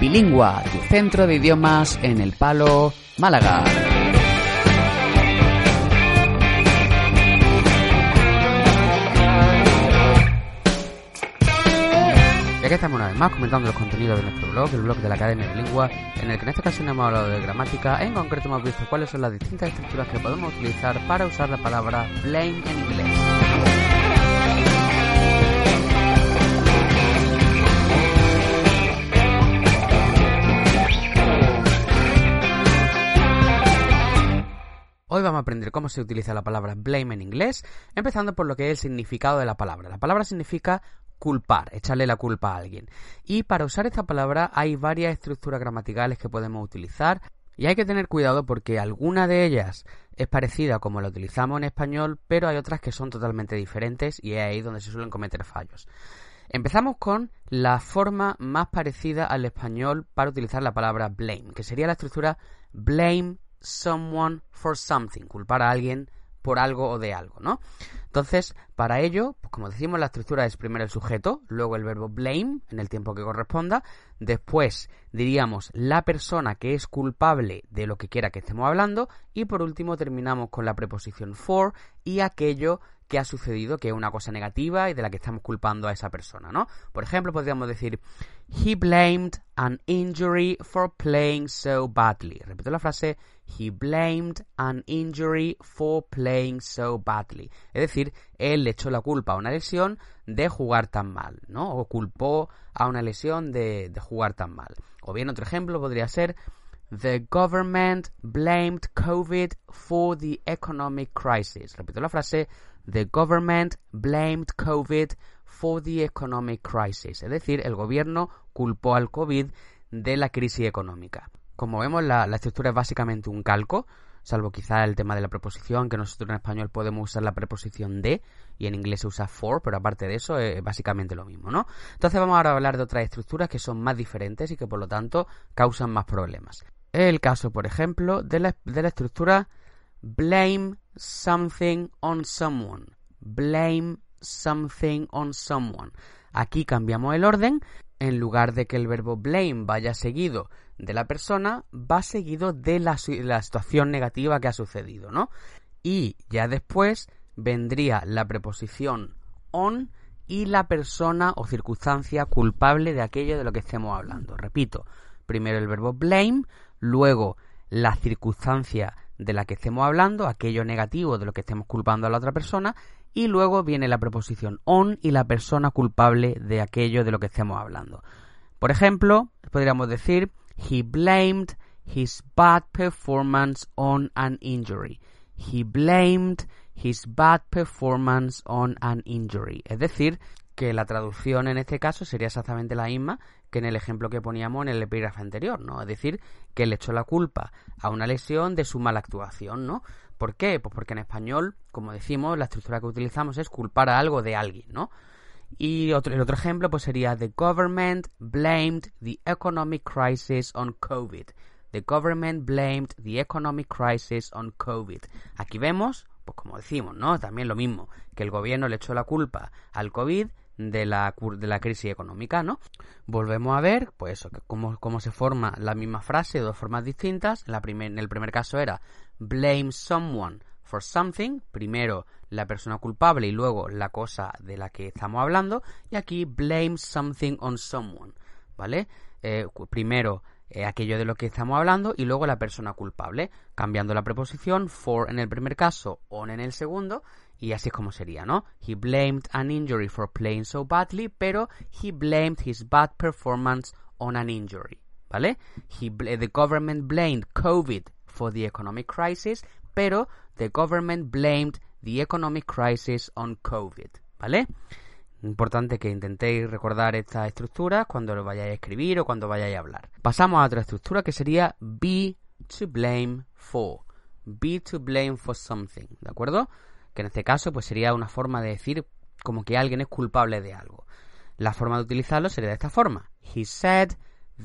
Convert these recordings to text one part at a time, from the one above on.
Bilingua, tu centro de idiomas en el Palo, Málaga. Y aquí estamos una vez más comentando los contenidos de nuestro blog, el blog de la Academia Bilingua, en el que en esta ocasión hemos hablado de gramática, en concreto hemos visto cuáles son las distintas estructuras que podemos utilizar para usar la palabra blame en inglés. Hoy vamos a aprender cómo se utiliza la palabra blame en inglés, empezando por lo que es el significado de la palabra. La palabra significa culpar, echarle la culpa a alguien. Y para usar esta palabra hay varias estructuras gramaticales que podemos utilizar y hay que tener cuidado porque alguna de ellas es parecida como la utilizamos en español, pero hay otras que son totalmente diferentes y es ahí donde se suelen cometer fallos. Empezamos con la forma más parecida al español para utilizar la palabra blame, que sería la estructura blame someone for something, culpar a alguien por algo o de algo, ¿no? Entonces, para ello, pues como decimos, la estructura es primero el sujeto, luego el verbo blame en el tiempo que corresponda, después diríamos la persona que es culpable de lo que quiera que estemos hablando y por último terminamos con la preposición for y aquello que ha sucedido, que es una cosa negativa y de la que estamos culpando a esa persona, ¿no? Por ejemplo, podríamos decir He blamed an injury for playing so badly. Repito la frase He blamed an injury for playing so badly. Es decir, él le echó la culpa a una lesión de jugar tan mal, ¿no? O culpó a una lesión de, jugar tan mal. O bien otro ejemplo podría ser The government blamed COVID for the economic crisis. Repito la frase The government blamed COVID for the economic crisis. Es decir, el gobierno culpó al COVID de la crisis económica. Como vemos, la, estructura es básicamente un calco, salvo quizá el tema de la preposición, que nosotros en español podemos usar la preposición de y en inglés se usa for, pero aparte de eso es básicamente lo mismo, ¿no? Entonces vamos ahora a hablar de otras estructuras que son más diferentes y que por lo tanto causan más problemas. El caso, por ejemplo, de la, de la estructura blame something on someone. Blame something on someone. Aquí cambiamos el orden. En lugar de que el verbo blame vaya seguido de la persona, va seguido de la, situación negativa que ha sucedido, ¿no? Y ya después vendría la preposición on y la persona o circunstancia culpable de aquello de lo que estemos hablando. Repito, primero el verbo blame, luego la circunstancia de la que estemos hablando, aquello negativo de lo que estemos culpando a la otra persona, y luego viene la preposición on y la persona culpable de aquello de lo que estemos hablando. Por ejemplo, podríamos decir He blamed his bad performance on an injury. He blamed his bad performance on an injury. Es decir, que la traducción en este caso sería exactamente la misma que en el ejemplo que poníamos en el epígrafe anterior, ¿no? Es decir, que le echó la culpa a una lesión de su mala actuación, ¿no? ¿Por qué? Pues porque en español, como decimos, la estructura que utilizamos es culpar a algo de alguien, ¿no? Y otro, el otro ejemplo pues sería The government blamed the economic crisis on COVID. The government blamed the economic crisis on COVID. Aquí vemos, pues como decimos, ¿no? También lo mismo, que el gobierno le echó la culpa al COVID de la, de la crisis económica, ¿no? Volvemos a ver, pues eso, cómo, cómo se forma la misma frase de dos formas distintas. La primer, en el primer caso era blame someone for something, primero la persona culpable y luego la cosa de la que estamos hablando, y aquí blame something on someone, ¿vale? Eh, primero eh, aquello de lo que estamos hablando y luego la persona culpable, cambiando la preposición for en el primer caso, on en el segundo, y así es como sería, ¿no? He blamed an injury for playing so badly, pero he blamed his bad performance on an injury, ¿vale? He, the government blamed COVID for the economic crisis, pero the government blamed the economic crisis on COVID, ¿vale? Importante que intentéis recordar estas estructuras cuando lo vayáis a escribir o cuando vayáis a hablar. Pasamos a otra estructura que sería be to blame for. Be to blame for something, ¿de acuerdo? Que en este caso pues sería una forma de decir como que alguien es culpable de algo. La forma de utilizarlo sería de esta forma. He said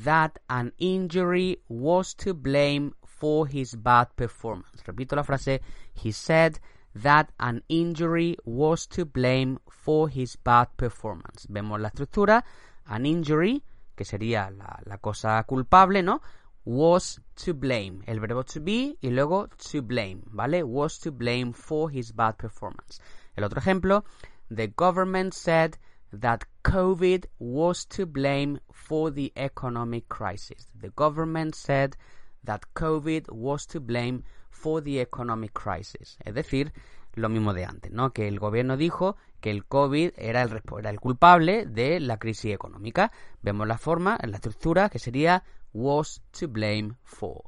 that an injury was to blame for his bad performance. Repito la frase. He said that an injury was to blame for his bad performance. Vemos la estructura. An injury, que sería la, cosa culpable, ¿no? Was to blame. El verbo to be y luego to blame, ¿vale? Was to blame for his bad performance. El otro ejemplo. The government said that COVID was to blame for the economic crisis. The government said that COVID was to blame for the economic crisis. Es decir, lo mismo de antes, ¿no? Que el gobierno dijo que el COVID era el, era el culpable de la crisis económica. Vemos la forma, la estructura, que sería was to blame for.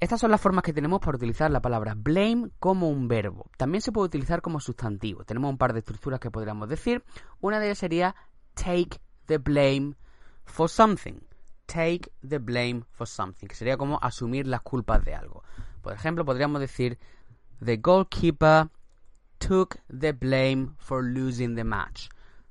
Estas son las formas que tenemos para utilizar la palabra blame como un verbo. También se puede utilizar como sustantivo. Tenemos un par de estructuras que podríamos decir. Una de ellas sería take the blame for something. Take the blame for something, que sería como asumir las culpas de algo. Por ejemplo, podríamos decir the goalkeeper took the blame for losing the match.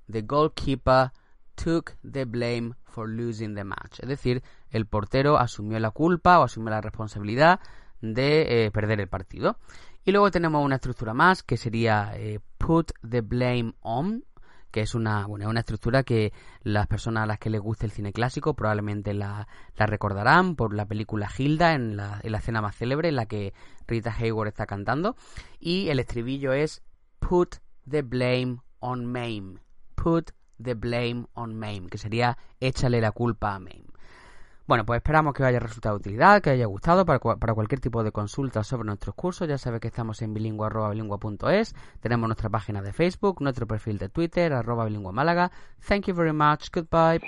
The goalkeeper took the blame for losing the match. Es decir, el portero asumió la culpa o asumió la responsabilidad de eh, perder el partido. Y luego tenemos una estructura más que sería eh, put the blame on, que es una, bueno, una estructura que las personas a las que les guste el cine clásico probablemente la, recordarán por la película Hilda en la, en la escena más célebre en la que Rita Hayward está cantando. Y el estribillo es put the blame on Mame. Put the blame on Mame, que sería échale la culpa a Mame. Bueno, pues esperamos que os haya resultado de utilidad, que os haya gustado para, cualquier tipo de consulta sobre nuestros cursos. Ya sabéis que estamos en bilingua.bilingua.es. Tenemos nuestra página de Facebook, nuestro perfil de Twitter, arroba bilingua Málaga. Thank you very much. Goodbye.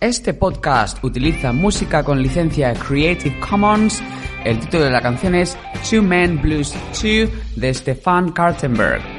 Este podcast utiliza música con licencia Creative Commons. El título de la canción es Two Men Blues 2 de Stefan Kartenberg.